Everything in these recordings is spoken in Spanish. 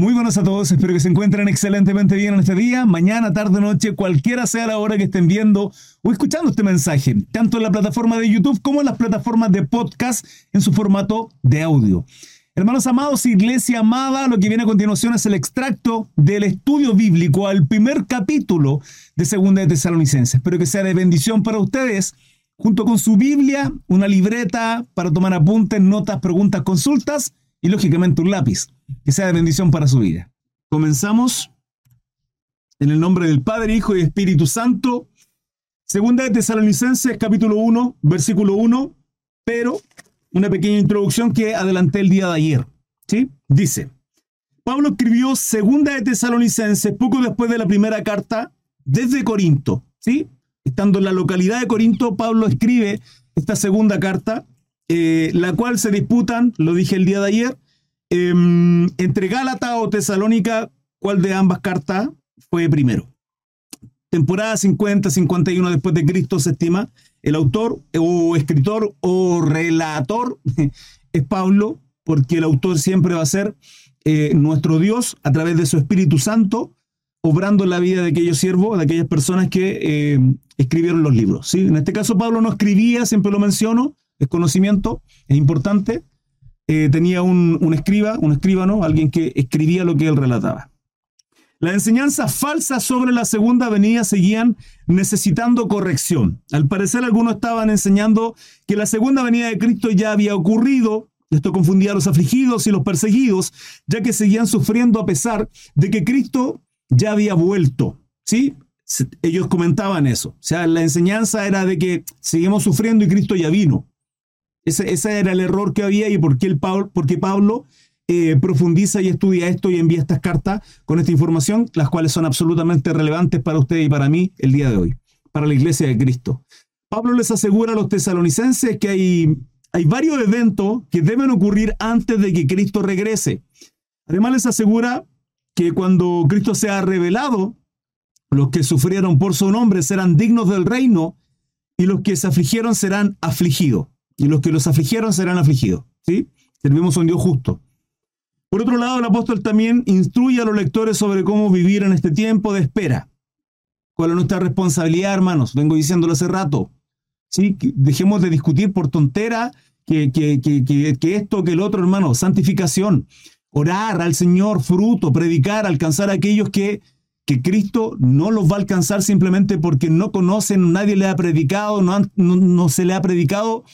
Muy buenos a todos, espero que se encuentren excelentemente bien en este día, mañana, tarde, noche, cualquiera sea la hora que estén viendo o escuchando este mensaje, tanto en la plataforma de YouTube como en las plataformas de podcast en su formato de audio. Hermanos amados, iglesia amada, lo que viene a continuación es el extracto del estudio bíblico al primer capítulo de Segunda de Tesalonicenses. Espero que sea de bendición para ustedes, junto con su Biblia, una libreta para tomar apuntes, notas, preguntas, consultas y lógicamente un lápiz que sea de bendición para su vida. Comenzamos en el nombre del Padre, Hijo y Espíritu Santo. Segunda de Tesalonicenses, capítulo 1, versículo 1, pero una pequeña introducción que adelanté el día de ayer. ¿sí? Dice, Pablo escribió Segunda de Tesalonicenses poco después de la primera carta desde Corinto. ¿sí? Estando en la localidad de Corinto, Pablo escribe esta segunda carta, eh, la cual se disputan, lo dije el día de ayer, Em, entre Gálata o Tesalónica, ¿cuál de ambas cartas fue primero? Temporada 50, 51 después de Cristo se estima. El autor o escritor o relator es Pablo, porque el autor siempre va a ser eh, nuestro Dios a través de su Espíritu Santo, obrando en la vida de aquellos siervos, de aquellas personas que em, escribieron los libros. ¿sí? En este caso Pablo no escribía, siempre lo menciono, es conocimiento, es importante, eh, tenía un, escriba, un escribano, alguien que escribía lo que él relataba. Las enseñanzas falsas sobre la segunda venida seguían necesitando corrección. Al parecer algunos estaban enseñando que la segunda venida de Cristo ya había ocurrido. Esto confundía a los afligidos y los perseguidos, ya que seguían sufriendo a pesar de que Cristo ya había vuelto. ¿Sí? Ellos comentaban eso. O sea, la enseñanza era de que seguimos sufriendo y Cristo ya vino. Ese, era el error que había y por qué, el Pablo, porque Pablo eh, profundiza y estudia esto y envía estas cartas con esta información, las cuales son absolutamente relevantes para usted y para mí el día de hoy, para la iglesia de Cristo. Pablo les asegura a los tesalonicenses que hay, hay varios eventos que deben ocurrir antes de que Cristo regrese. Además les asegura que cuando Cristo sea revelado, los que sufrieron por su nombre serán dignos del reino y los que se afligieron serán afligidos y los que los afligieron serán afligidos. ¿sí? Servimos a un Dios justo. Por otro lado, el apóstol también instruye a los lectores sobre cómo vivir en este tiempo de espera. ¿Cuál es nuestra responsabilidad, hermanos? Vengo diciéndolo hace rato. ¿sí? Dejemos de discutir por tontera que, que, que, que esto, que el otro, hermano. Santificación. Orar al Señor, fruto, predicar, alcanzar a aquellos que, que Cristo no los va a alcanzar simplemente porque no conocen, nadie le ha predicado, no, no se le ha predicado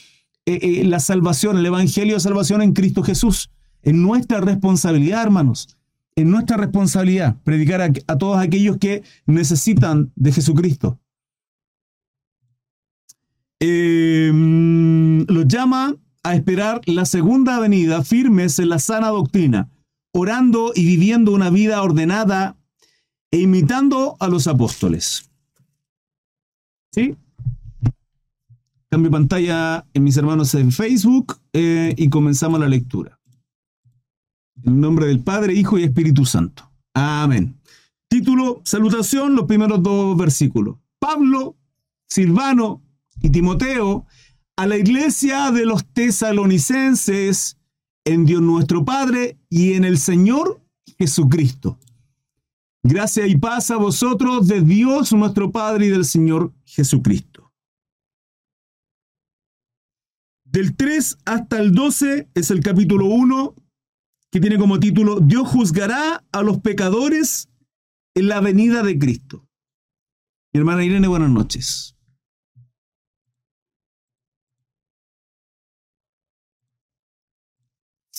eh, eh, la salvación, el Evangelio de salvación en Cristo Jesús. En nuestra responsabilidad, hermanos, en nuestra responsabilidad, predicar a, todos aquellos que necesitan de Jesucristo. Em, los llama a esperar la segunda venida firmes en la sana doctrina, orando y viviendo una vida ordenada e imitando a los apóstoles. ¿Sí? Cambio pantalla en mis hermanos en Facebook eh, y comenzamos la lectura. En nombre del Padre, Hijo y Espíritu Santo. Amén. Título, salutación, los primeros dos versículos. Pablo, Silvano y Timoteo a la iglesia de los tesalonicenses en Dios nuestro Padre y en el Señor Jesucristo. Gracia y paz a vosotros de Dios nuestro Padre y del Señor Jesucristo. Del 3 hasta el 12 es el capítulo 1 que tiene como título Dios juzgará a los pecadores en la venida de Cristo. Mi hermana Irene, buenas noches.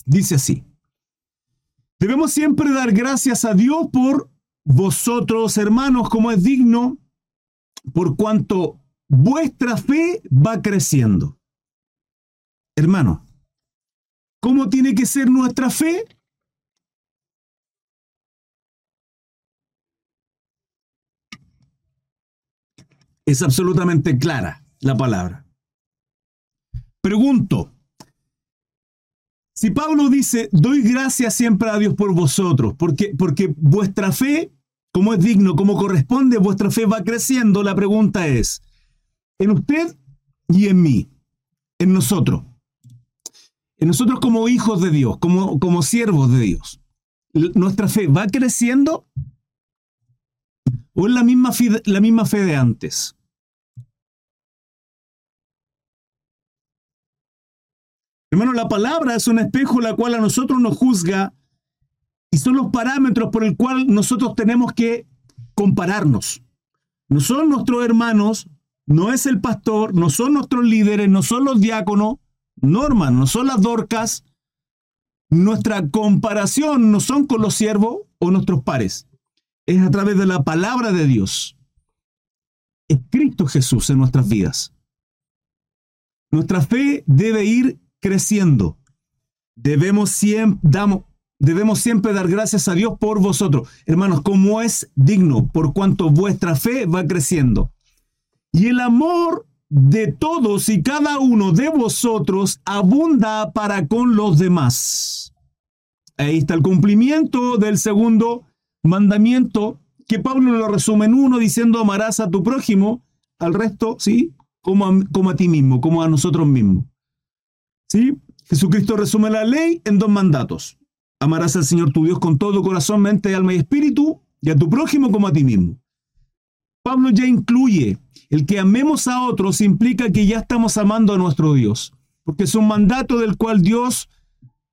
Dice así. Debemos siempre dar gracias a Dios por vosotros, hermanos, como es digno, por cuanto vuestra fe va creciendo Hermano, ¿cómo tiene que ser nuestra fe? Es absolutamente clara la palabra. Pregunto, si Pablo dice, doy gracias siempre a Dios por vosotros, porque, porque vuestra fe, como es digno, como corresponde, vuestra fe va creciendo, la pregunta es, en usted y en mí, en nosotros nosotros como hijos de Dios, como, como siervos de Dios, ¿nuestra fe va creciendo? ¿O es la misma fe, la misma fe de antes? Hermano, la palabra es un espejo la cual a nosotros nos juzga y son los parámetros por el cual nosotros tenemos que compararnos. No son nuestros hermanos, no es el pastor, no son nuestros líderes, no son los diáconos, no hermano, no son las dorcas. Nuestra comparación no son con los siervos o nuestros pares. Es a través de la palabra de Dios. Es Cristo Jesús en nuestras vidas. Nuestra fe debe ir creciendo. Debemos siempre, debemos siempre dar gracias a Dios por vosotros. Hermanos, como es digno, por cuanto vuestra fe va creciendo. Y el amor de todos y cada uno de vosotros abunda para con los demás. Ahí está el cumplimiento del segundo mandamiento que Pablo lo resume en uno diciendo amarás a tu prójimo, al resto, ¿sí? Como a, como a ti mismo, como a nosotros mismos. ¿Sí? Jesucristo resume la ley en dos mandatos. Amarás al Señor tu Dios con todo corazón, mente, alma y espíritu, y a tu prójimo como a ti mismo. Pablo ya incluye el que amemos a otros implica que ya estamos amando a nuestro Dios, porque es un mandato del cual Dios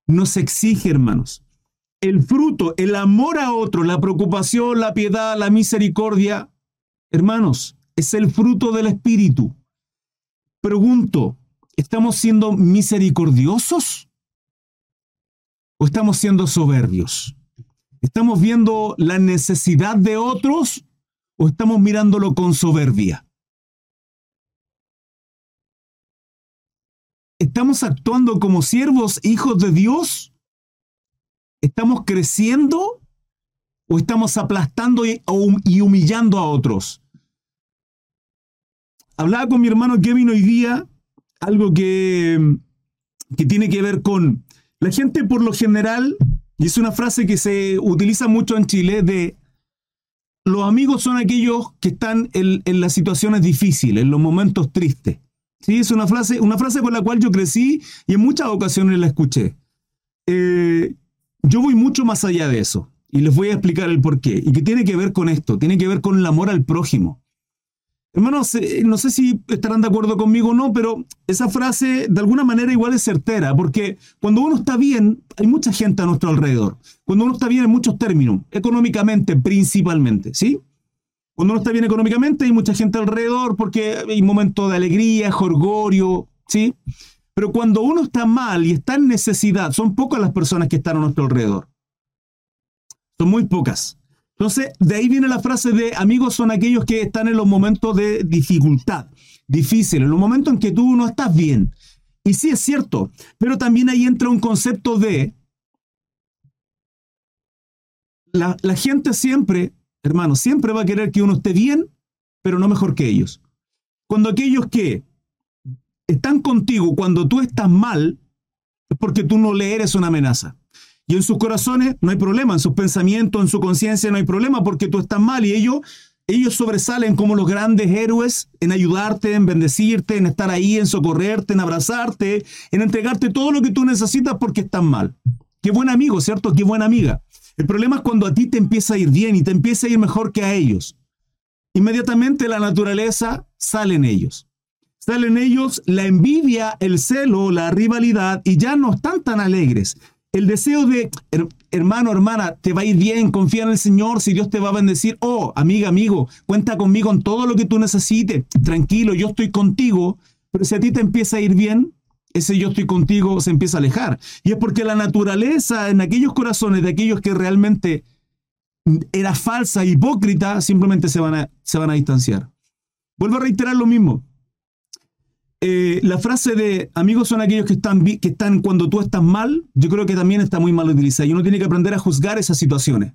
nos exige, hermanos. El fruto, el amor a otro, la preocupación, la piedad, la misericordia, hermanos, es el fruto del Espíritu. Pregunto, ¿estamos siendo misericordiosos? ¿O estamos siendo soberbios? ¿Estamos viendo la necesidad de otros o estamos mirándolo con soberbia? ¿Estamos actuando como siervos, hijos de Dios? ¿Estamos creciendo o estamos aplastando y, humillando a otros? Hablaba con mi hermano Kevin hoy día algo que, que tiene que ver con la gente por lo general, y es una frase que se utiliza mucho en Chile, de los amigos son aquellos que están en, en las situaciones difíciles, en los momentos tristes. Sí, es una frase, una frase con la cual yo crecí y en muchas ocasiones la escuché. Eh, yo voy mucho más allá de eso y les voy a explicar el por qué. Y que tiene que ver con esto, tiene que ver con el amor al prójimo. Hermanos, no sé si estarán de acuerdo conmigo o no, pero esa frase de alguna manera igual es certera, porque cuando uno está bien, hay mucha gente a nuestro alrededor. Cuando uno está bien en muchos términos, económicamente principalmente, ¿sí? Cuando uno está bien económicamente hay mucha gente alrededor porque hay momentos de alegría, jorgorio, ¿sí? Pero cuando uno está mal y está en necesidad, son pocas las personas que están a nuestro alrededor. Son muy pocas. Entonces, de ahí viene la frase de amigos son aquellos que están en los momentos de dificultad, difícil, en los momentos en que tú no estás bien. Y sí es cierto, pero también ahí entra un concepto de la, la gente siempre hermano, siempre va a querer que uno esté bien, pero no mejor que ellos. Cuando aquellos que están contigo cuando tú estás mal, es porque tú no le eres una amenaza. Y en sus corazones no hay problema, en sus pensamientos, en su conciencia no hay problema porque tú estás mal y ellos, ellos sobresalen como los grandes héroes en ayudarte, en bendecirte, en estar ahí, en socorrerte, en abrazarte, en entregarte todo lo que tú necesitas porque estás mal. Qué buen amigo, ¿cierto? Qué buena amiga. El problema es cuando a ti te empieza a ir bien y te empieza a ir mejor que a ellos. Inmediatamente la naturaleza sale en ellos. Sale en ellos la envidia, el celo, la rivalidad y ya no están tan alegres. El deseo de, hermano, hermana, te va a ir bien, confía en el Señor, si Dios te va a bendecir. Oh, amiga, amigo, cuenta conmigo en todo lo que tú necesites. Tranquilo, yo estoy contigo. Pero si a ti te empieza a ir bien, ese yo estoy contigo se empieza a alejar. Y es porque la naturaleza en aquellos corazones de aquellos que realmente era falsa, hipócrita, simplemente se van a, se van a distanciar. Vuelvo a reiterar lo mismo. Eh, la frase de amigos son aquellos que están, que están cuando tú estás mal, yo creo que también está muy mal utilizada y uno tiene que aprender a juzgar esas situaciones.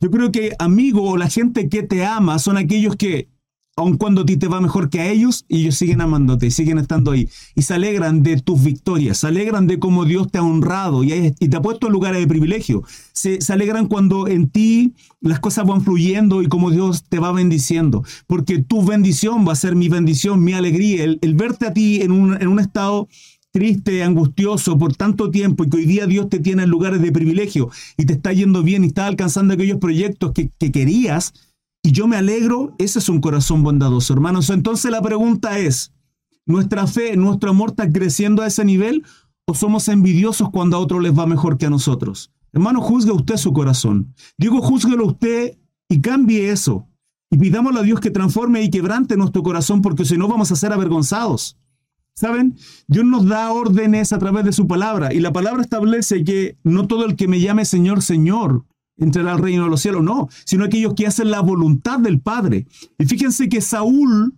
Yo creo que amigo o la gente que te ama son aquellos que aun cuando a ti te va mejor que a ellos, ellos siguen amándote, siguen estando ahí. Y se alegran de tus victorias, se alegran de cómo Dios te ha honrado y, te ha puesto en lugares de privilegio. Se, alegran cuando en ti las cosas van fluyendo y cómo Dios te va bendiciendo. Porque tu bendición va a ser mi bendición, mi alegría. El, verte a ti en un, en un estado triste, angustioso por tanto tiempo y que hoy día Dios te tiene en lugares de privilegio y te está yendo bien y está alcanzando aquellos proyectos que, que querías, y yo me alegro, ese es un corazón bondadoso, hermanos. Entonces la pregunta es, ¿nuestra fe, nuestro amor está creciendo a ese nivel o somos envidiosos cuando a otros les va mejor que a nosotros? Hermano, juzgue usted su corazón. Digo, juzguelo usted y cambie eso. Y pidámosle a Dios que transforme y quebrante nuestro corazón porque si no vamos a ser avergonzados. ¿Saben? Dios nos da órdenes a través de su palabra y la palabra establece que no todo el que me llame Señor, Señor entrará al reino de los cielos, no, sino aquellos que hacen la voluntad del Padre. Y fíjense que Saúl,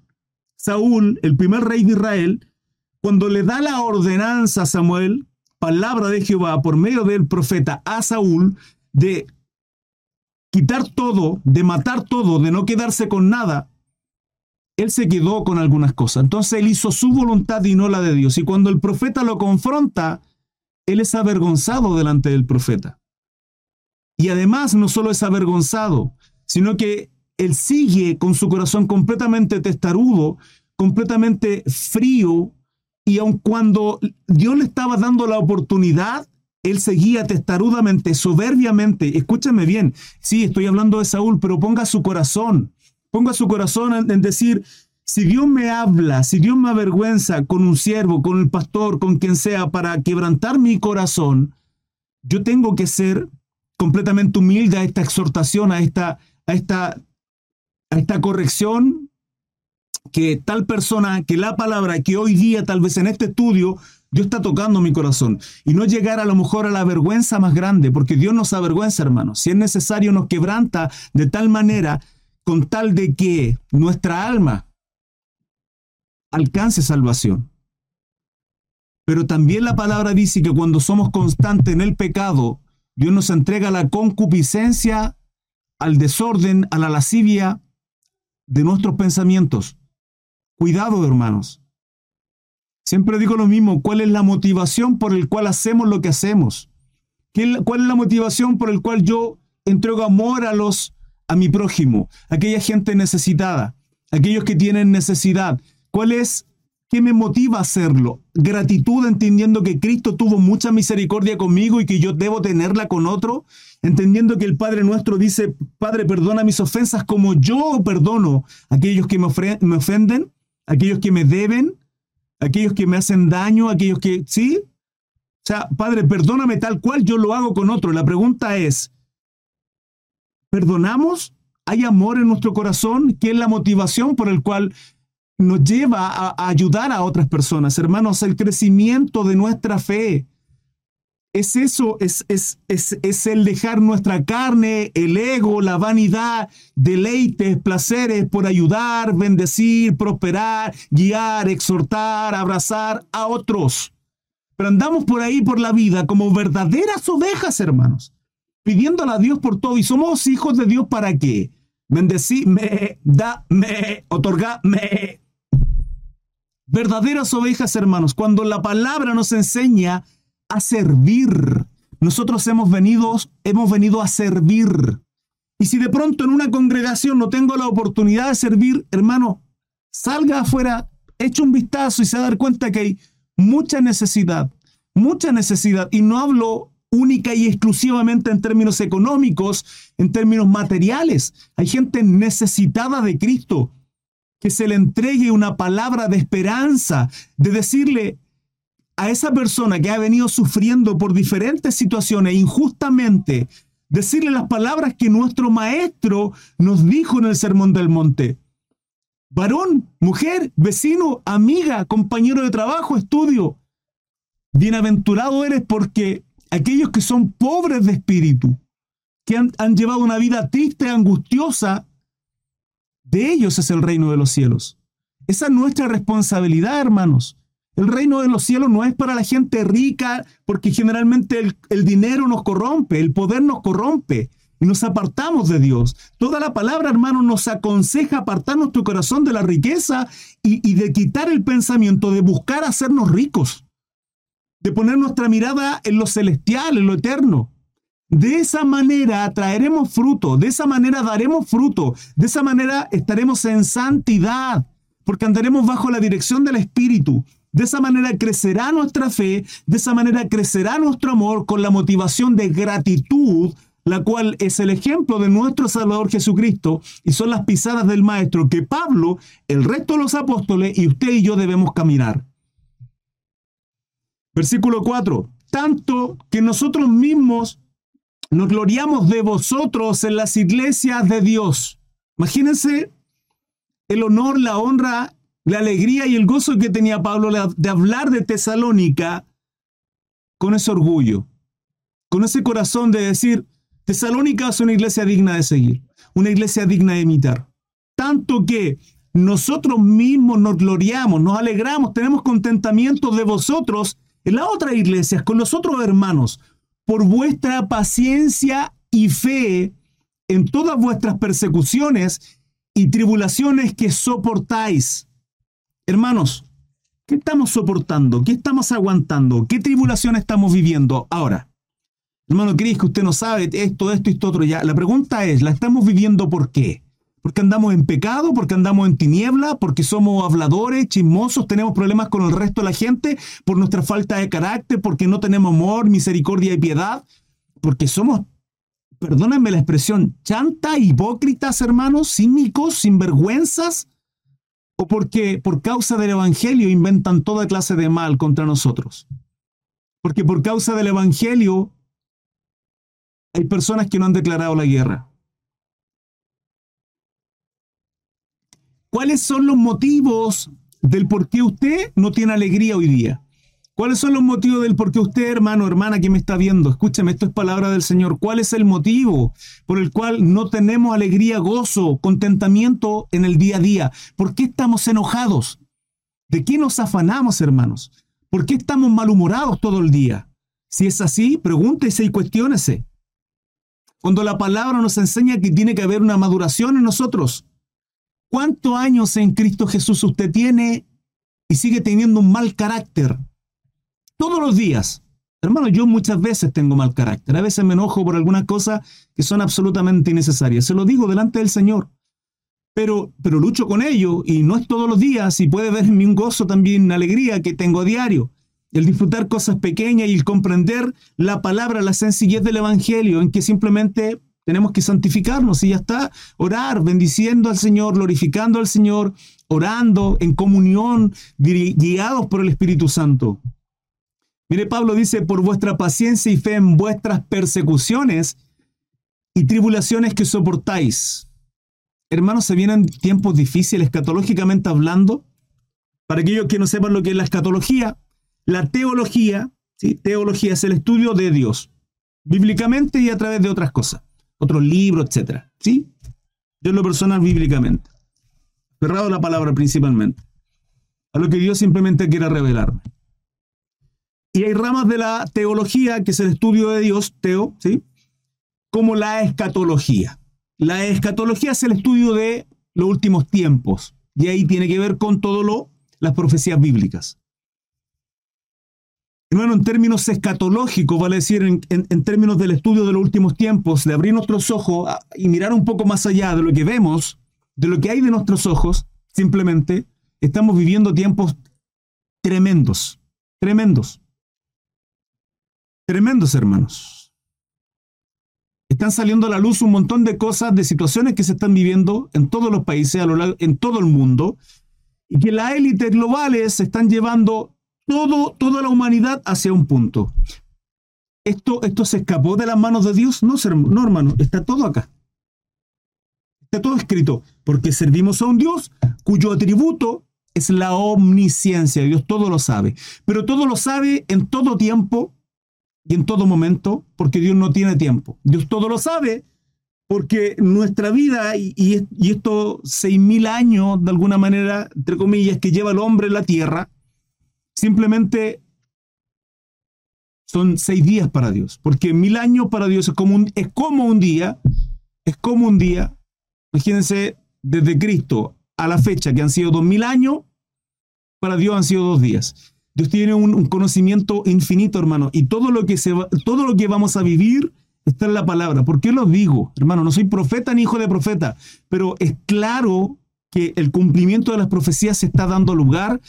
Saúl, el primer rey de Israel, cuando le da la ordenanza a Samuel, palabra de Jehová por medio del profeta a Saúl, de quitar todo, de matar todo, de no quedarse con nada, él se quedó con algunas cosas. Entonces él hizo su voluntad y no la de Dios. Y cuando el profeta lo confronta, él es avergonzado delante del profeta. Y además no solo es avergonzado, sino que él sigue con su corazón completamente testarudo, completamente frío, y aun cuando Dios le estaba dando la oportunidad, él seguía testarudamente, soberbiamente. Escúchame bien, sí, estoy hablando de Saúl, pero ponga su corazón, ponga su corazón en, decir, si Dios me habla, si Dios me avergüenza con un siervo, con el pastor, con quien sea, para quebrantar mi corazón, yo tengo que ser completamente humilde a esta exhortación, a esta, a esta, a esta corrección que tal persona, que la palabra que hoy día, tal vez en este estudio, Dios está tocando mi corazón. Y no llegar a lo mejor a la vergüenza más grande, porque Dios nos avergüenza, hermanos. Si es necesario, nos quebranta de tal manera, con tal de que nuestra alma alcance salvación. Pero también la palabra dice que cuando somos constantes en el pecado, Dios nos entrega la concupiscencia, al desorden, a la lascivia de nuestros pensamientos. Cuidado, hermanos. Siempre digo lo mismo, ¿cuál es la motivación por el cual hacemos lo que hacemos? ¿Cuál es la motivación por el cual yo entrego amor a los a mi prójimo, aquella gente necesitada, aquellos que tienen necesidad? ¿Cuál es ¿Qué me motiva a hacerlo? Gratitud entendiendo que Cristo tuvo mucha misericordia conmigo y que yo debo tenerla con otro. Entendiendo que el Padre nuestro dice, Padre, perdona mis ofensas como yo perdono aquellos que me, ofenden, aquellos que me deben, aquellos que me hacen daño, aquellos que... ¿Sí? O sea, Padre, perdóname tal cual yo lo hago con otro. La pregunta es, ¿perdonamos? ¿Hay amor en nuestro corazón? ¿Qué es la motivación por el cual nos lleva a, ayudar a otras personas. Hermanos, el crecimiento de nuestra fe es eso, es, es, es, es, el dejar nuestra carne, el ego, la vanidad, deleites, placeres por ayudar, bendecir, prosperar, guiar, exhortar, abrazar a otros. Pero andamos por ahí por la vida como verdaderas ovejas, hermanos, pidiéndole a Dios por todo. Y somos hijos de Dios para qué? Bendecime, dame, otorgame, Verdaderas ovejas, hermanos, cuando la palabra nos enseña a servir. Nosotros hemos venido, hemos venido a servir. Y si de pronto en una congregación no tengo la oportunidad de servir, hermano, salga afuera, eche un vistazo y se va dar cuenta que hay mucha necesidad, mucha necesidad. Y no hablo única y exclusivamente en términos económicos, en términos materiales. Hay gente necesitada de Cristo que se le entregue una palabra de esperanza, de decirle a esa persona que ha venido sufriendo por diferentes situaciones injustamente, decirle las palabras que nuestro maestro nos dijo en el Sermón del Monte. Varón, mujer, vecino, amiga, compañero de trabajo, estudio. Bienaventurado eres porque aquellos que son pobres de espíritu, que han, llevado una vida triste, angustiosa, de ellos es el reino de los cielos. Esa es nuestra responsabilidad, hermanos. El reino de los cielos no es para la gente rica, porque generalmente el, dinero nos corrompe, el poder nos corrompe y nos apartamos de Dios. Toda la palabra, hermano, nos aconseja apartar nuestro corazón de la riqueza y, y de quitar el pensamiento de buscar hacernos ricos, de poner nuestra mirada en lo celestial, en lo eterno. De esa manera traeremos fruto, de esa manera daremos fruto, de esa manera estaremos en santidad, porque andaremos bajo la dirección del Espíritu. De esa manera crecerá nuestra fe, de esa manera crecerá nuestro amor con la motivación de gratitud, la cual es el ejemplo de nuestro Salvador Jesucristo y son las pisadas del Maestro que Pablo, el resto de los apóstoles y usted y yo debemos caminar. Versículo 4. Tanto que nosotros mismos nos gloriamos de vosotros en las iglesias de Dios. Imagínense el honor, la honra, la alegría y el gozo que tenía Pablo de hablar de Tesalónica con ese orgullo, con ese corazón de decir, Tesalónica es una iglesia digna de seguir, una iglesia digna de imitar. Tanto que nosotros mismos nos gloriamos, nos alegramos, tenemos contentamiento de vosotros en las otras iglesias, con los otros hermanos, por vuestra paciencia y fe en todas vuestras persecuciones y tribulaciones que soportáis. Hermanos, ¿qué estamos soportando? ¿Qué estamos aguantando? ¿Qué tribulación estamos viviendo ahora? Hermano Cris, que usted no sabe esto, esto y esto otro ya. La pregunta es, ¿la estamos viviendo por qué? Porque andamos en pecado, porque andamos en tiniebla, porque somos habladores, chismosos, tenemos problemas con el resto de la gente, por nuestra falta de carácter, porque no tenemos amor, misericordia y piedad, porque somos, perdónenme la expresión, chanta, hipócritas, hermanos, cínicos, sinvergüenzas, o porque por causa del Evangelio inventan toda clase de mal contra nosotros. Porque por causa del Evangelio hay personas que no han declarado la guerra. ¿Cuáles son los motivos del por qué usted no tiene alegría hoy día? ¿Cuáles son los motivos del por qué usted, hermano, hermana que me está viendo? Escúchame, esto es palabra del Señor. ¿Cuál es el motivo por el cual no tenemos alegría, gozo, contentamiento en el día a día? ¿Por qué estamos enojados? ¿De qué nos afanamos, hermanos? ¿Por qué estamos malhumorados todo el día? Si es así, pregúntese y cuestiónese. Cuando la palabra nos enseña que tiene que haber una maduración en nosotros, ¿Cuántos años en Cristo Jesús usted tiene y sigue teniendo un mal carácter? Todos los días. Hermano, yo muchas veces tengo mal carácter. A veces me enojo por algunas cosas que son absolutamente innecesarias. Se lo digo delante del Señor. Pero, pero lucho con ello y no es todos los días y puede ver en mí un gozo también, una alegría que tengo a diario. El disfrutar cosas pequeñas y el comprender la palabra, la sencillez del Evangelio, en que simplemente tenemos que santificarnos y ya está. Orar, bendiciendo al Señor, glorificando al Señor, orando en comunión, guiados por el Espíritu Santo. Mire, Pablo dice, por vuestra paciencia y fe en vuestras persecuciones y tribulaciones que soportáis. Hermanos, se vienen tiempos difíciles escatológicamente hablando. Para aquellos que no sepan lo que es la escatología, la teología, ¿sí? teología es el estudio de Dios, bíblicamente y a través de otras cosas otros libros, etc. ¿Sí? Yo en lo personal bíblicamente. Cerrado la palabra principalmente. A lo que Dios simplemente quiere revelarme. Y hay ramas de la teología, que es el estudio de Dios, teo, ¿sí? Como la escatología. La escatología es el estudio de los últimos tiempos. Y ahí tiene que ver con todo lo, las profecías bíblicas. Hermano, en términos escatológicos, vale decir, en, términos del estudio de los últimos tiempos, de abrir nuestros ojos y mirar un poco más allá de lo que vemos, de lo que hay de nuestros ojos, simplemente estamos viviendo tiempos tremendos, tremendos, tremendos hermanos. Están saliendo a la luz un montón de cosas, de situaciones que se están viviendo en todos los países, a lo largo, en todo el mundo, y que las élites globales se están llevando todo, toda la humanidad hacia un punto. ¿Esto, ¿Esto se escapó de las manos de Dios? No, no, hermano, está todo acá. Está todo escrito, porque servimos a un Dios cuyo atributo es la omnisciencia. Dios todo lo sabe, pero todo lo sabe en todo tiempo y en todo momento, porque Dios no tiene tiempo. Dios todo lo sabe porque nuestra vida y, y, y estos seis mil años, de alguna manera, entre comillas, que lleva el hombre en la tierra, Simplemente son seis días para Dios, porque mil años para Dios es como un, es como un día, es como un día. Imagínense, desde Cristo a la fecha, que han sido dos mil años, para Dios han sido dos días. Dios tiene un, conocimiento infinito, hermano, y todo lo, que se todo lo que vamos a vivir está en la palabra. ¿Por qué lo digo? Hermano, no soy profeta ni hijo de profeta, pero es claro que el cumplimiento de las profecías se está dando lugar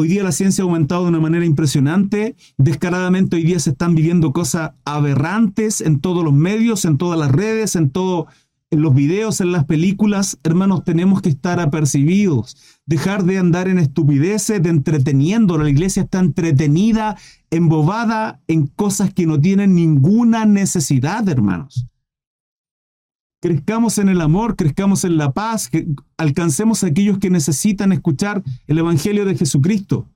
Hoy día la ciencia ha aumentado de una manera impresionante. Descaradamente hoy día se están viviendo cosas aberrantes en todos los medios, en todas las redes, en todo en los videos, en las películas, hermanos, tenemos que estar apercibidos, dejar de andar en estupideces, de entreteniendo. La iglesia está entretenida, embobada en cosas que no tienen ninguna necesidad, hermanos. Crezcamos en el amor, crezcamos en la paz, alcancemos a aquellos que necesitan escuchar el Evangelio de Jesucristo.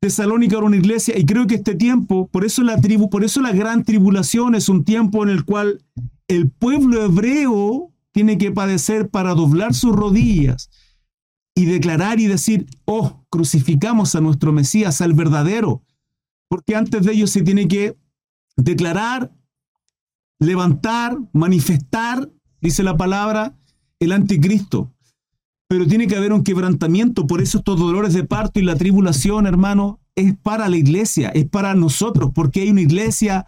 Tesalónica era una iglesia y creo que este tiempo, por eso la tribu, por eso la gran tribulación es un tiempo en el cual el pueblo hebreo tiene que padecer para doblar sus rodillas y declarar y decir, oh, crucificamos a nuestro Mesías, al verdadero, porque antes de ello se tiene que declarar, levantar, manifestar, dice la palabra, el anticristo. Pero tiene que haber un quebrantamiento, por eso estos dolores de parto y la tribulación, hermano, es para la iglesia, es para nosotros, porque hay una iglesia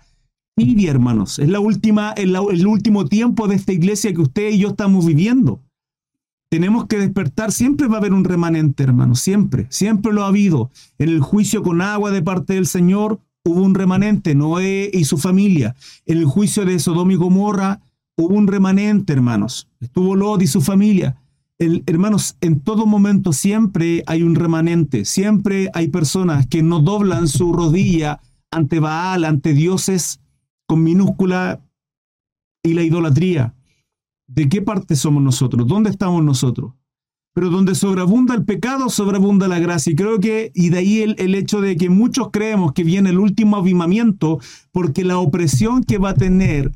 tibia, hermanos. Es la última, el, el último tiempo de esta iglesia que usted y yo estamos viviendo. Tenemos que despertar, siempre va a haber un remanente, hermanos, siempre, siempre lo ha habido. En el juicio con agua de parte del Señor hubo un remanente, Noé y su familia. En el juicio de Sodoma y Gomorra hubo un remanente, hermanos. Estuvo Lot y su familia. Hermanos, en todo momento siempre hay un remanente, siempre hay personas que no doblan su rodilla ante Baal, ante dioses con minúscula y la idolatría. ¿De qué parte somos nosotros? ¿Dónde estamos nosotros? Pero donde sobreabunda el pecado, sobreabunda la gracia. Y creo que, y de ahí el, el, hecho de que muchos creemos que viene el último avivamiento, porque la opresión que va a tener,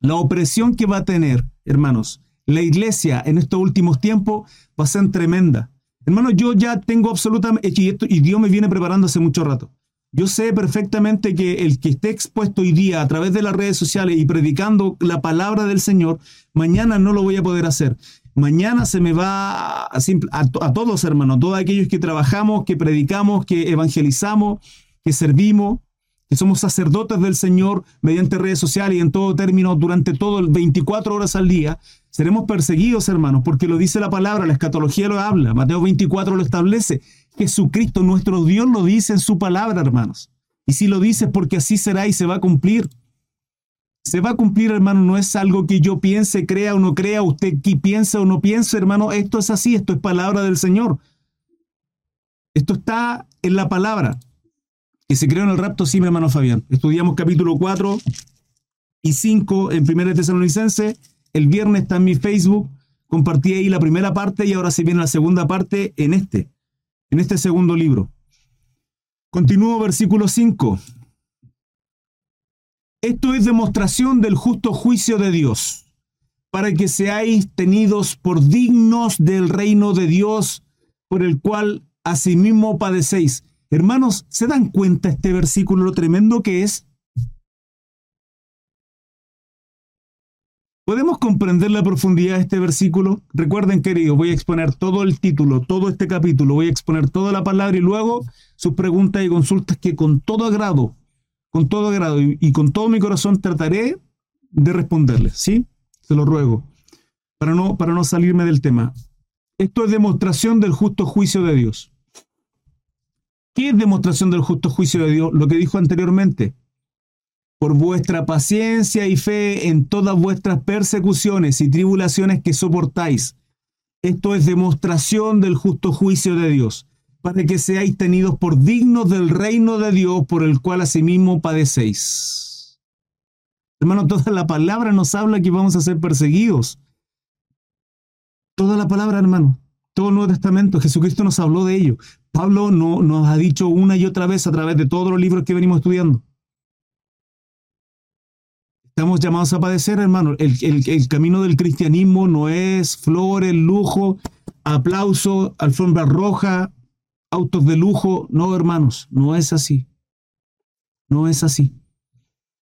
la opresión que va a tener, hermanos, la iglesia en estos últimos tiempos va a ser tremenda. Hermanos, yo ya tengo absolutamente, y, y Dios me viene preparando hace mucho rato. Yo sé perfectamente que el que esté expuesto hoy día a través de las redes sociales y predicando la palabra del Señor, mañana no lo voy a poder hacer. Mañana se me va a, a, todos, hermanos, todos aquellos que trabajamos, que predicamos, que evangelizamos, que servimos, que somos sacerdotes del Señor mediante redes sociales y en todo término durante todo el 24 horas al día, seremos perseguidos, hermanos, porque lo dice la palabra, la escatología lo habla, Mateo 24 lo establece. Jesucristo, nuestro Dios, lo dice en su palabra, hermanos. Y si lo dice porque así será y se va a cumplir. Se va a cumplir, hermano, no es algo que yo piense, crea o no crea, usted que piense o no piense, hermano, esto es así, esto es palabra del Señor. Esto está en la palabra. Que se creó en el rapto, sí, mi hermano Fabián. Estudiamos capítulo 4 y 5 en Primera Tesalonicense. El viernes está en mi Facebook. Compartí ahí la primera parte y ahora se viene la segunda parte en este en este segundo libro. Continúo versículo 5. Esto es demostración del justo juicio de Dios, para que seáis tenidos por dignos del reino de Dios, por el cual asimismo padecéis. Hermanos, ¿se dan cuenta este versículo lo tremendo que es? ¿Podemos comprender la profundidad de este versículo? Recuerden, queridos, voy a exponer todo el título, todo este capítulo, voy a exponer toda la palabra y luego sus preguntas y consultas que con todo agrado, con todo agrado y, y con todo mi corazón trataré de responderles, ¿sí? Se lo ruego, para no, para no salirme del tema. Esto es demostración del justo juicio de Dios. ¿Qué es demostración del justo juicio de Dios? Lo que dijo anteriormente por vuestra paciencia y fe en todas vuestras persecuciones y tribulaciones que soportáis. Esto es demostración del justo juicio de Dios, para que seáis tenidos por dignos del reino de Dios por el cual asimismo padecéis. Hermano, toda la palabra nos habla que vamos a ser perseguidos. Toda la palabra, hermano. Todo el Nuevo Testamento, Jesucristo nos habló de ello. Pablo no, nos ha dicho una y otra vez a través de todos los libros que venimos estudiando. Estamos llamados a padecer, hermano. El, camino del cristianismo no es flores, lujo, aplauso, alfombra roja, autos de lujo. No, hermanos, no es así. No es así.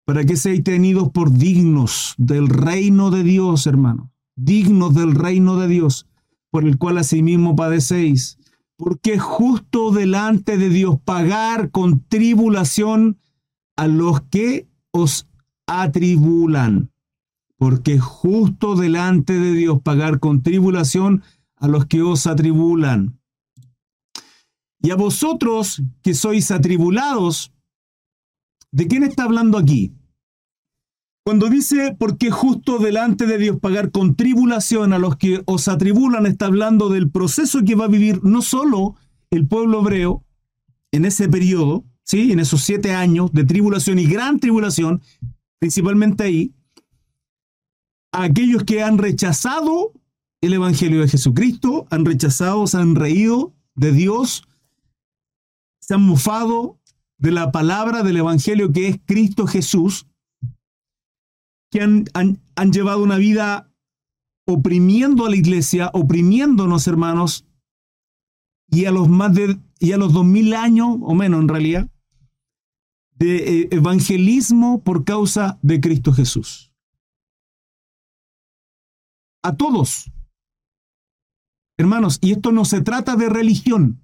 Para que seáis tenidos por dignos del reino de Dios, hermano. Dignos del reino de Dios, por el cual asimismo padecéis. Porque es justo delante de Dios pagar con tribulación a los que os atribulan, porque justo delante de Dios pagar con tribulación a los que os atribulan. Y a vosotros que sois atribulados, ¿de quién está hablando aquí? Cuando dice, porque justo delante de Dios pagar con tribulación a los que os atribulan, está hablando del proceso que va a vivir no solo el pueblo hebreo en ese periodo, ¿sí? en esos siete años de tribulación y gran tribulación, principalmente ahí, a aquellos que han rechazado el Evangelio de Jesucristo, han rechazado, se han reído de Dios, se han mofado de la palabra del Evangelio que es Cristo Jesús, que han, han, llevado una vida oprimiendo a la iglesia, oprimiéndonos, hermanos, y a los más de, y a los dos mil años, o menos en realidad, de eh, evangelismo por causa de Cristo Jesús. A todos. Hermanos, y esto no se trata de religión.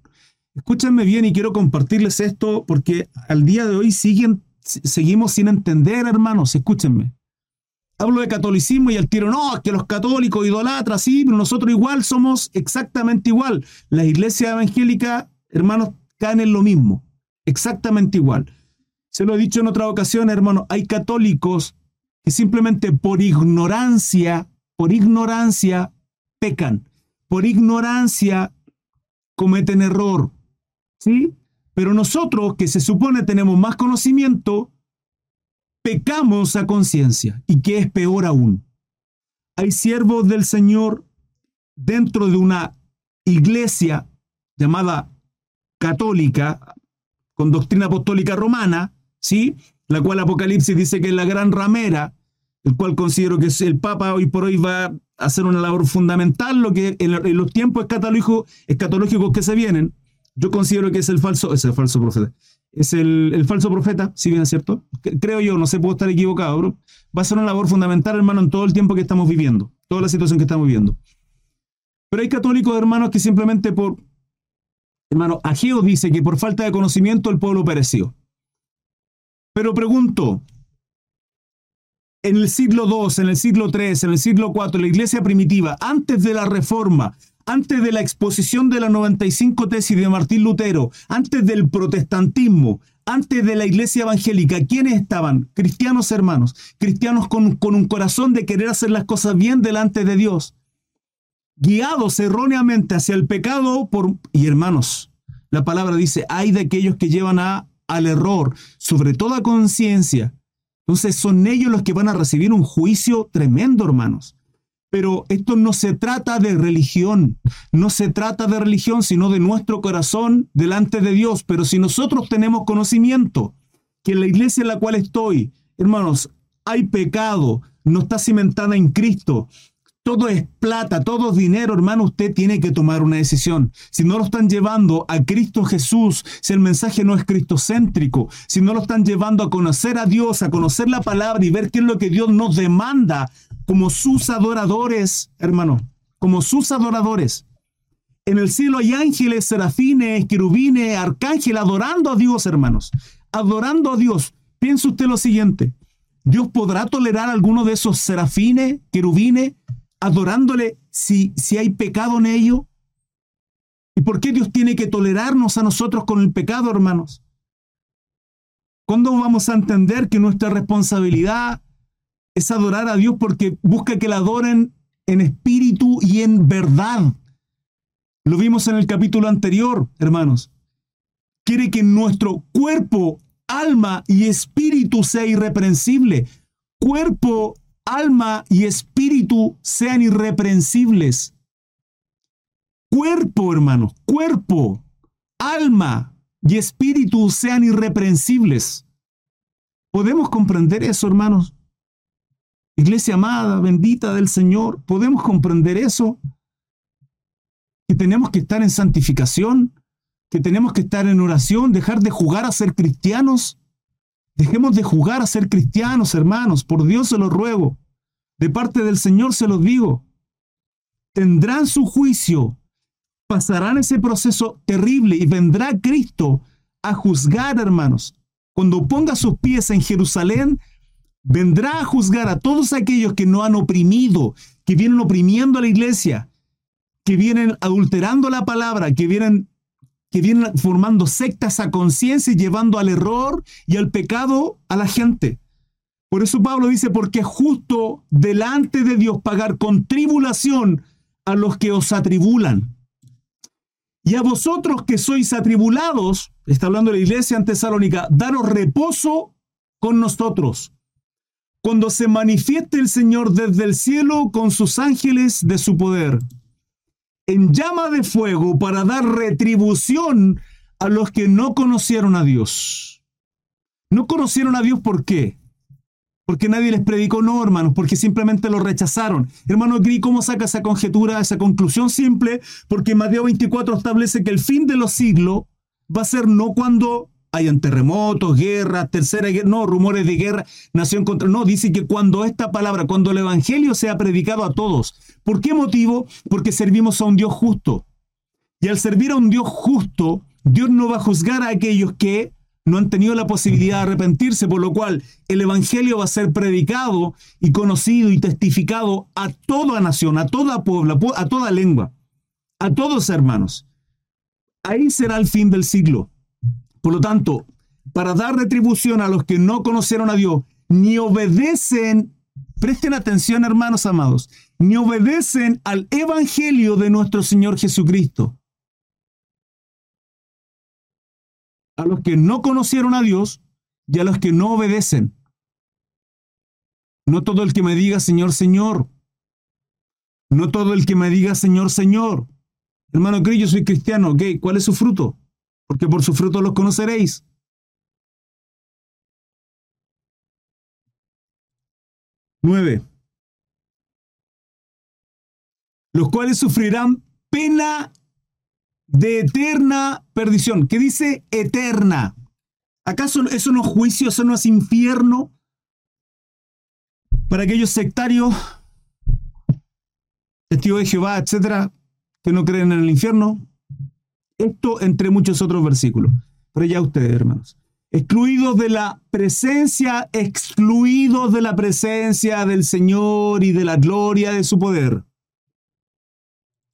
Escúchenme bien y quiero compartirles esto porque al día de hoy siguen, seguimos sin entender, hermanos. Escúchenme hablo de catolicismo y al tiro, no, que los católicos idolatras, sí, pero nosotros igual somos exactamente igual. La iglesia evangélica, hermanos, caen en lo mismo, exactamente igual. Se lo he dicho en otra ocasión, hermanos, hay católicos que simplemente por ignorancia, por ignorancia, pecan, por ignorancia cometen error, ¿sí? Pero nosotros, que se supone tenemos más conocimiento, pecamos a conciencia y que es peor aún. Hay siervos del Señor dentro de una iglesia llamada católica, con doctrina apostólica romana, ¿sí? La cual Apocalipsis dice que es la gran ramera, el cual considero que el Papa hoy por hoy va a hacer una labor fundamental, lo que en, los tiempos escatológicos, que se vienen, yo considero que es el falso, es el falso profeta, es el, falso profeta, si bien es cierto. Creo yo, no sé, puedo estar equivocado, bro. Va a ser una labor fundamental, hermano, en todo el tiempo que estamos viviendo, toda la situación que estamos viviendo. Pero hay católicos, hermanos, que simplemente por. Hermano, Ageo dice que por falta de conocimiento el pueblo pereció. Pero pregunto, en el siglo II, en el siglo III, en el siglo IV, la iglesia primitiva, antes de la reforma, antes de la exposición de las 95 tesis de Martín Lutero, antes del protestantismo, antes de la iglesia evangélica, ¿quiénes estaban? Cristianos hermanos, cristianos con, con un corazón de querer hacer las cosas bien delante de Dios, guiados erróneamente hacia el pecado por... Y hermanos, la palabra dice, hay de aquellos que llevan a, al error sobre toda conciencia. Entonces son ellos los que van a recibir un juicio tremendo, hermanos. Pero esto no se trata de religión, no se trata de religión, sino de nuestro corazón delante de Dios. Pero si nosotros tenemos conocimiento que en la iglesia en la cual estoy, hermanos, hay pecado, no está cimentada en Cristo, todo es plata, todo es dinero, hermano, usted tiene que tomar una decisión. Si no lo están llevando a Cristo Jesús, si el mensaje no es cristocéntrico, si no lo están llevando a conocer a Dios, a conocer la palabra y ver qué es lo que Dios nos demanda como sus adoradores, hermano, como sus adoradores. En el cielo hay ángeles, serafines, querubines, arcángeles adorando a Dios, hermanos. Adorando a Dios. Piense usted lo siguiente. ¿Dios podrá tolerar alguno de esos serafines, querubines, adorándole si, si hay pecado en ello? ¿Y por qué Dios tiene que tolerarnos a nosotros con el pecado, hermanos? ¿Cuándo vamos a entender que nuestra responsabilidad es adorar a Dios porque busca que la adoren en espíritu y en verdad? Lo vimos en el capítulo anterior, hermanos. Quiere que nuestro cuerpo, alma y espíritu sea irreprensible. Cuerpo, alma y espíritu sean irreprensibles. Cuerpo, hermanos, cuerpo, alma y espíritu sean irreprensibles. ¿Podemos comprender eso, hermanos? Iglesia amada, bendita del Señor, ¿podemos comprender eso? Que tenemos que estar en santificación, que tenemos que estar en oración, dejar de jugar a ser cristianos. Dejemos de jugar a ser cristianos, hermanos. Por Dios se los ruego. De parte del Señor se los digo. Tendrán su juicio. Pasarán ese proceso terrible y vendrá Cristo a juzgar, hermanos. Cuando ponga sus pies en Jerusalén, vendrá a juzgar a todos aquellos que no han oprimido, que vienen oprimiendo a la iglesia, que vienen adulterando la palabra, que vienen que vienen formando sectas a conciencia y llevando al error y al pecado a la gente. Por eso Pablo dice, porque es justo delante de Dios pagar con tribulación a los que os atribulan. Y a vosotros que sois atribulados, está hablando la iglesia en Tesalónica, daros reposo con nosotros. Cuando se manifieste el Señor desde el cielo con sus ángeles de su poder, en llama de fuego para dar retribución a los que no conocieron a Dios. No conocieron a Dios ¿por qué? Porque nadie les predicó, no, hermanos, porque simplemente lo rechazaron. Hermano Gris, ¿cómo saca esa conjetura, esa conclusión simple? Porque Mateo 24 establece que el fin de los siglos va a ser no cuando hayan terremotos, guerras, tercera guerra, no, rumores de guerra, nación contra. No, dice que cuando esta palabra, cuando el evangelio sea predicado a todos. ¿Por qué motivo? Porque servimos a un Dios justo. Y al servir a un Dios justo, Dios no va a juzgar a aquellos que no han tenido la posibilidad de arrepentirse, por lo cual el Evangelio va a ser predicado y conocido y testificado a toda nación, a toda pueblo, a toda lengua, a todos hermanos. Ahí será el fin del siglo. Por lo tanto, para dar retribución a los que no conocieron a Dios, ni obedecen, presten atención hermanos amados, ni obedecen al Evangelio de nuestro Señor Jesucristo. a los que no conocieron a Dios y a los que no obedecen. No todo el que me diga Señor, Señor. No todo el que me diga Señor, Señor. Hermano Cris, yo soy cristiano, ¿ok? ¿Cuál es su fruto? Porque por su fruto los conoceréis. Nueve. Los cuales sufrirán pena de eterna perdición. ¿Qué dice eterna? ¿Acaso no es juicio, eso no es infierno? Para aquellos sectarios, testigos de Jehová, etcétera, que no creen en el infierno. Esto entre muchos otros versículos. Pero ya ustedes, hermanos. Excluidos de la presencia, excluidos de la presencia del Señor y de la gloria de su poder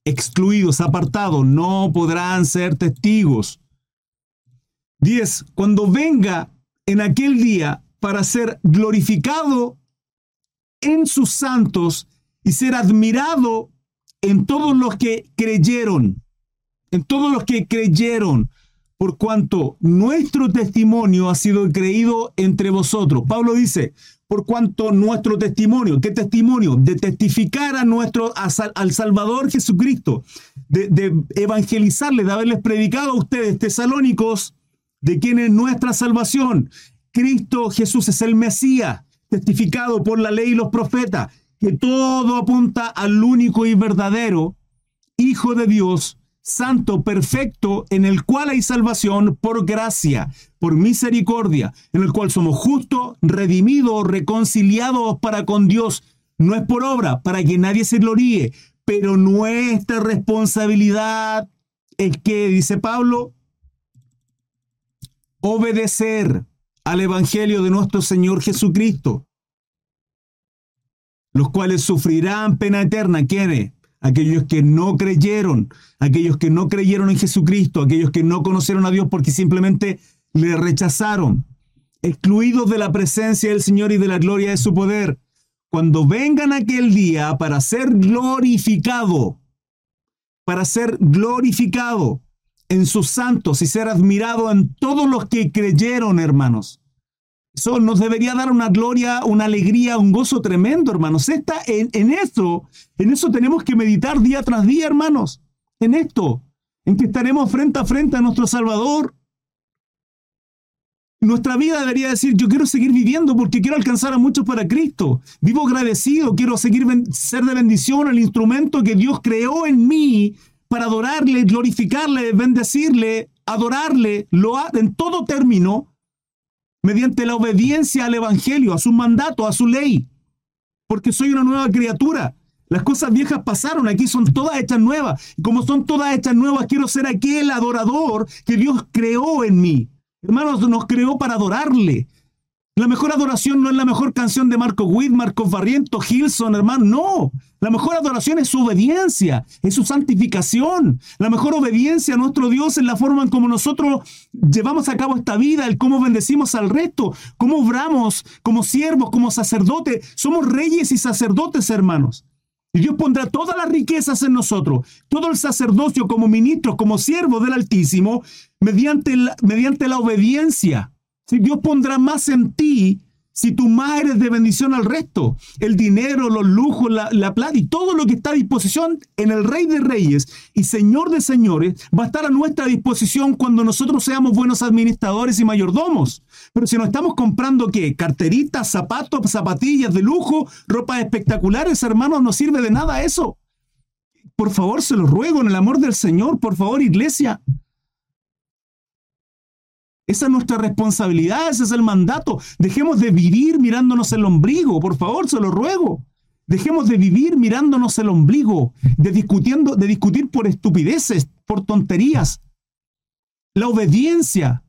excluidos, apartados, no podrán ser testigos. 10. Cuando venga en aquel día para ser glorificado en sus santos y ser admirado en todos los que creyeron, en todos los que creyeron, por cuanto nuestro testimonio ha sido creído entre vosotros. Pablo dice, por cuanto nuestro testimonio, ¿qué testimonio? De testificar a nuestro, al Salvador Jesucristo, de, de evangelizarles, de haberles predicado a ustedes, tesalónicos, de quién es nuestra salvación. Cristo Jesús es el Mesías, testificado por la ley y los profetas, que todo apunta al único y verdadero Hijo de Dios, santo, perfecto, en el cual hay salvación por gracia, por misericordia, en el cual somos justos, redimidos, reconciliados para con Dios. No es por obra, para que nadie se gloríe, pero nuestra responsabilidad es que, dice Pablo, obedecer al Evangelio de nuestro Señor Jesucristo, los cuales sufrirán pena eterna. ¿Quiénes? Aquellos que no creyeron, aquellos que no creyeron en Jesucristo, aquellos que no conocieron a Dios porque simplemente le rechazaron, excluidos de la presencia del Señor y de la gloria de su poder. Cuando vengan aquel día para ser glorificado, para ser glorificado en sus santos y ser admirado en todos los que creyeron, hermanos. Nos debería dar una gloria, una alegría, un gozo tremendo, hermanos. Esta, en, eso, en eso tenemos que meditar día tras día, hermanos. En esto, en que estaremos frente a frente a nuestro Salvador. Nuestra vida debería decir, yo quiero seguir viviendo porque quiero alcanzar a muchos para Cristo. Vivo agradecido, quiero seguir ser de bendición al instrumento que Dios creó en mí para adorarle, glorificarle, bendecirle, adorarle, lo en todo término, mediante la obediencia al Evangelio, a su mandato, a su ley, porque soy una nueva criatura. Las cosas viejas pasaron, aquí son todas hechas nuevas. Y como son todas hechas nuevas, quiero ser aquel adorador que Dios creó en mí. Hermanos, nos creó para adorarle. La mejor adoración no es la mejor canción de Marco Witt, Marcos Barriento, Gilson, hermano. No. La mejor adoración es su obediencia, es su santificación. La mejor obediencia a nuestro Dios es la forma en cómo nosotros llevamos a cabo esta vida, el cómo bendecimos al resto, cómo obramos como siervos, como sacerdotes. Somos reyes y sacerdotes, hermanos. Y Dios pondrá todas las riquezas en nosotros, todo el sacerdocio como ministros, como siervos del Altísimo, mediante la obediencia. Si Dios pondrá más en ti si tú más eres de bendición al resto. El dinero, los lujos, la, la, plata y todo lo que está a disposición en el Rey de Reyes y Señor de Señores va a estar a nuestra disposición cuando nosotros seamos buenos administradores y mayordomos. Pero si nos estamos comprando qué? Carteritas, zapatos, zapatillas de lujo, ropas espectaculares, hermanos, no sirve de nada eso. Por favor, se lo ruego en el amor del Señor, por favor, iglesia. Esa es nuestra responsabilidad, ese es el mandato. Dejemos de vivir mirándonos el ombligo, por favor, se lo ruego. Dejemos de vivir mirándonos el ombligo, de, discutiendo, de discutir por estupideces, por tonterías. La obediencia.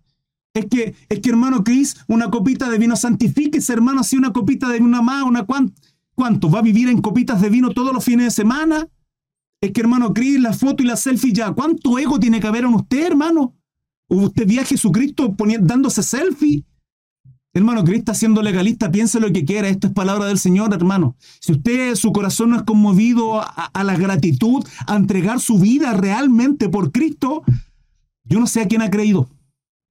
Es que, es que hermano Cris, una copita de vino santifíquese, hermano, si una copita de vino más, una ¿cuánto? ¿Va a vivir en copitas de vino todos los fines de semana? Es que hermano Cris, la foto y la selfie ya, ¿cuánto ego tiene que haber en usted, hermano? Usted ve a Jesucristo dándose selfie. Hermano, Cristo siendo legalista, piense lo que quiera. Esto es palabra del Señor, hermano. Si usted, su corazón no es conmovido a, la gratitud, a entregar su vida realmente por Cristo, yo no sé a quién ha creído.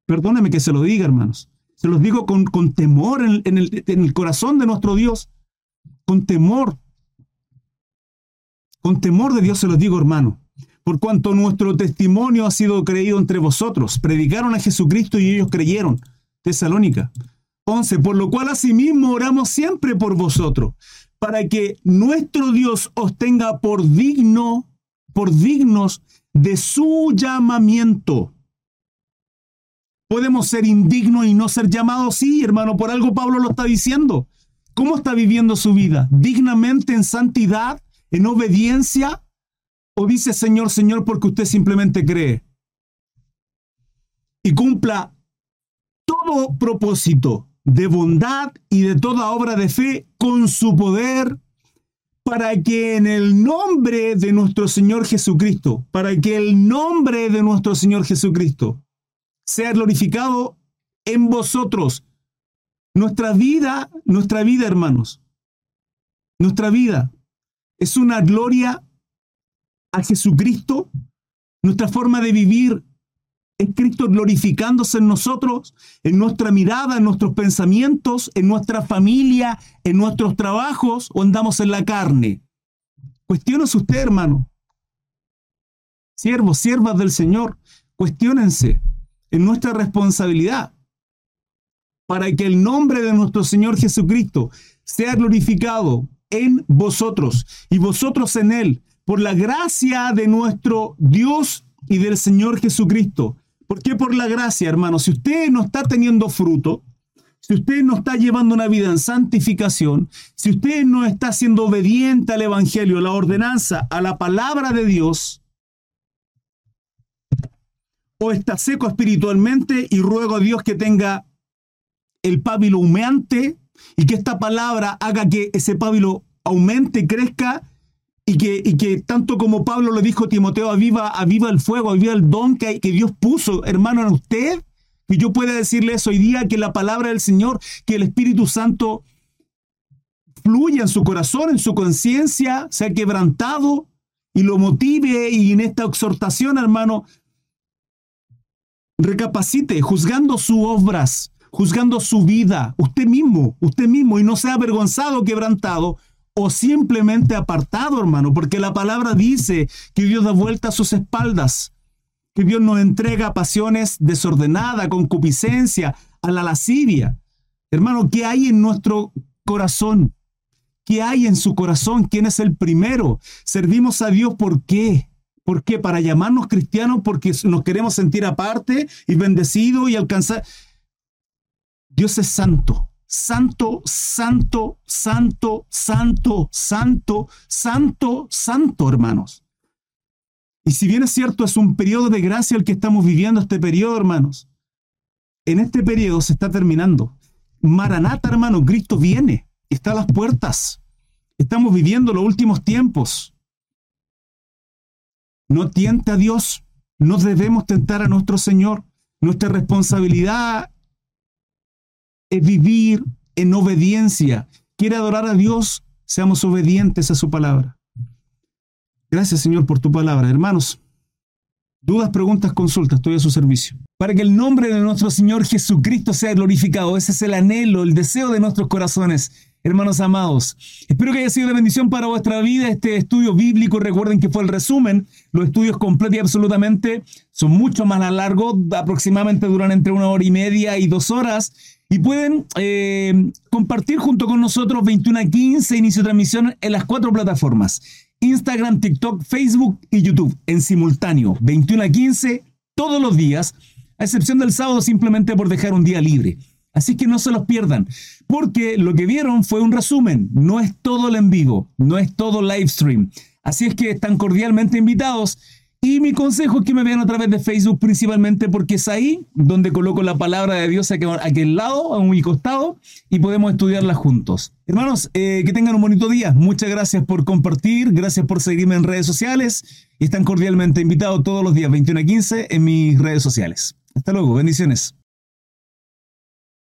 Perdóneme que se lo diga, hermanos. Se los digo con, con temor en, el, en el corazón de nuestro Dios. Con temor. Con temor de Dios se los digo, hermano por cuanto nuestro testimonio ha sido creído entre vosotros. Predicaron a Jesucristo y ellos creyeron. Tesalónica 11. Por lo cual asimismo oramos siempre por vosotros, para que nuestro Dios os tenga por digno, por dignos de su llamamiento. Podemos ser indignos y no ser llamados, sí, hermano, por algo Pablo lo está diciendo. ¿Cómo está viviendo su vida? ¿Dignamente en santidad, en obediencia? O dice Señor, Señor porque usted simplemente cree y cumpla todo propósito de bondad y de toda obra de fe con su poder para que en el nombre de nuestro Señor Jesucristo, para que el nombre de nuestro Señor Jesucristo sea glorificado en vosotros. Nuestra vida, nuestra vida, hermanos, nuestra vida es una gloria a Jesucristo, nuestra forma de vivir es Cristo glorificándose en nosotros, en nuestra mirada, en nuestros pensamientos, en nuestra familia, en nuestros trabajos o andamos en la carne. Cuestiónese usted, hermano. Siervos, siervas del Señor, cuestionense en nuestra responsabilidad para que el nombre de nuestro Señor Jesucristo sea glorificado en vosotros y vosotros en Él, por la gracia de nuestro Dios y del Señor Jesucristo. ¿Por qué por la gracia, hermano? Si usted no está teniendo fruto, si usted no está llevando una vida en santificación, si usted no está siendo obediente al Evangelio, a la ordenanza, a la palabra de Dios, o está seco espiritualmente y ruego a Dios que tenga el pábilo humeante y que esta palabra haga que ese pábilo aumente, crezca y que, tanto como Pablo le dijo a Timoteo, aviva, aviva el fuego, aviva el don que, que Dios puso, hermano, en usted, que yo pueda decirles hoy día que la palabra del Señor, que el Espíritu Santo fluya en su corazón, en su conciencia, sea quebrantado y lo motive y en esta exhortación, hermano, recapacite, juzgando sus obras, juzgando su vida, usted mismo, usted mismo, y no sea avergonzado, quebrantado, o simplemente apartado, hermano, porque la palabra dice que Dios da vuelta a sus espaldas, que Dios nos entrega pasiones desordenadas, concupiscencia, a la lascivia. Hermano, ¿qué hay en nuestro corazón? ¿Qué hay en su corazón? ¿Quién es el primero? Servimos a Dios ¿por qué? ¿Por qué? Para llamarnos cristianos porque nos queremos sentir aparte y bendecidos y alcanzar. Dios es santo. Santo, santo, santo, santo, santo, santo, santo, hermanos. Y si bien es cierto, es un periodo de gracia el que estamos viviendo, este periodo, hermanos. En este periodo se está terminando. Maranata, hermano, Cristo viene, está a las puertas. Estamos viviendo los últimos tiempos. No tienta a Dios, no debemos tentar a nuestro Señor. Nuestra responsabilidad es vivir en obediencia. Quiere adorar a Dios, seamos obedientes a su palabra. Gracias Señor por tu palabra. Hermanos, dudas, preguntas, consultas, estoy a su servicio. Para que el nombre de nuestro Señor Jesucristo sea glorificado. Ese es el anhelo, el deseo de nuestros corazones. Hermanos amados, espero que haya sido de bendición para vuestra vida este estudio bíblico. Recuerden que fue el resumen. Los estudios completos y absolutamente son mucho más largos, aproximadamente duran entre una hora y media y dos horas. Y pueden eh, compartir junto con nosotros 21 a 15 inicio de transmisión en las cuatro plataformas. Instagram, TikTok, Facebook y YouTube en simultáneo, 21 a 15 todos los días, a excepción del sábado simplemente por dejar un día libre. Así que no se los pierdan, porque lo que vieron fue un resumen, no es todo el en vivo, no es todo live stream. Así es que están cordialmente invitados y mi consejo es que me vean a través de Facebook principalmente porque es ahí donde coloco la palabra de Dios a aquel lado, a un costado, y podemos estudiarla juntos. Hermanos, eh, que tengan un bonito día. Muchas gracias por compartir, gracias por seguirme en redes sociales están cordialmente invitados todos los días 21 a 15 en mis redes sociales. Hasta luego, bendiciones.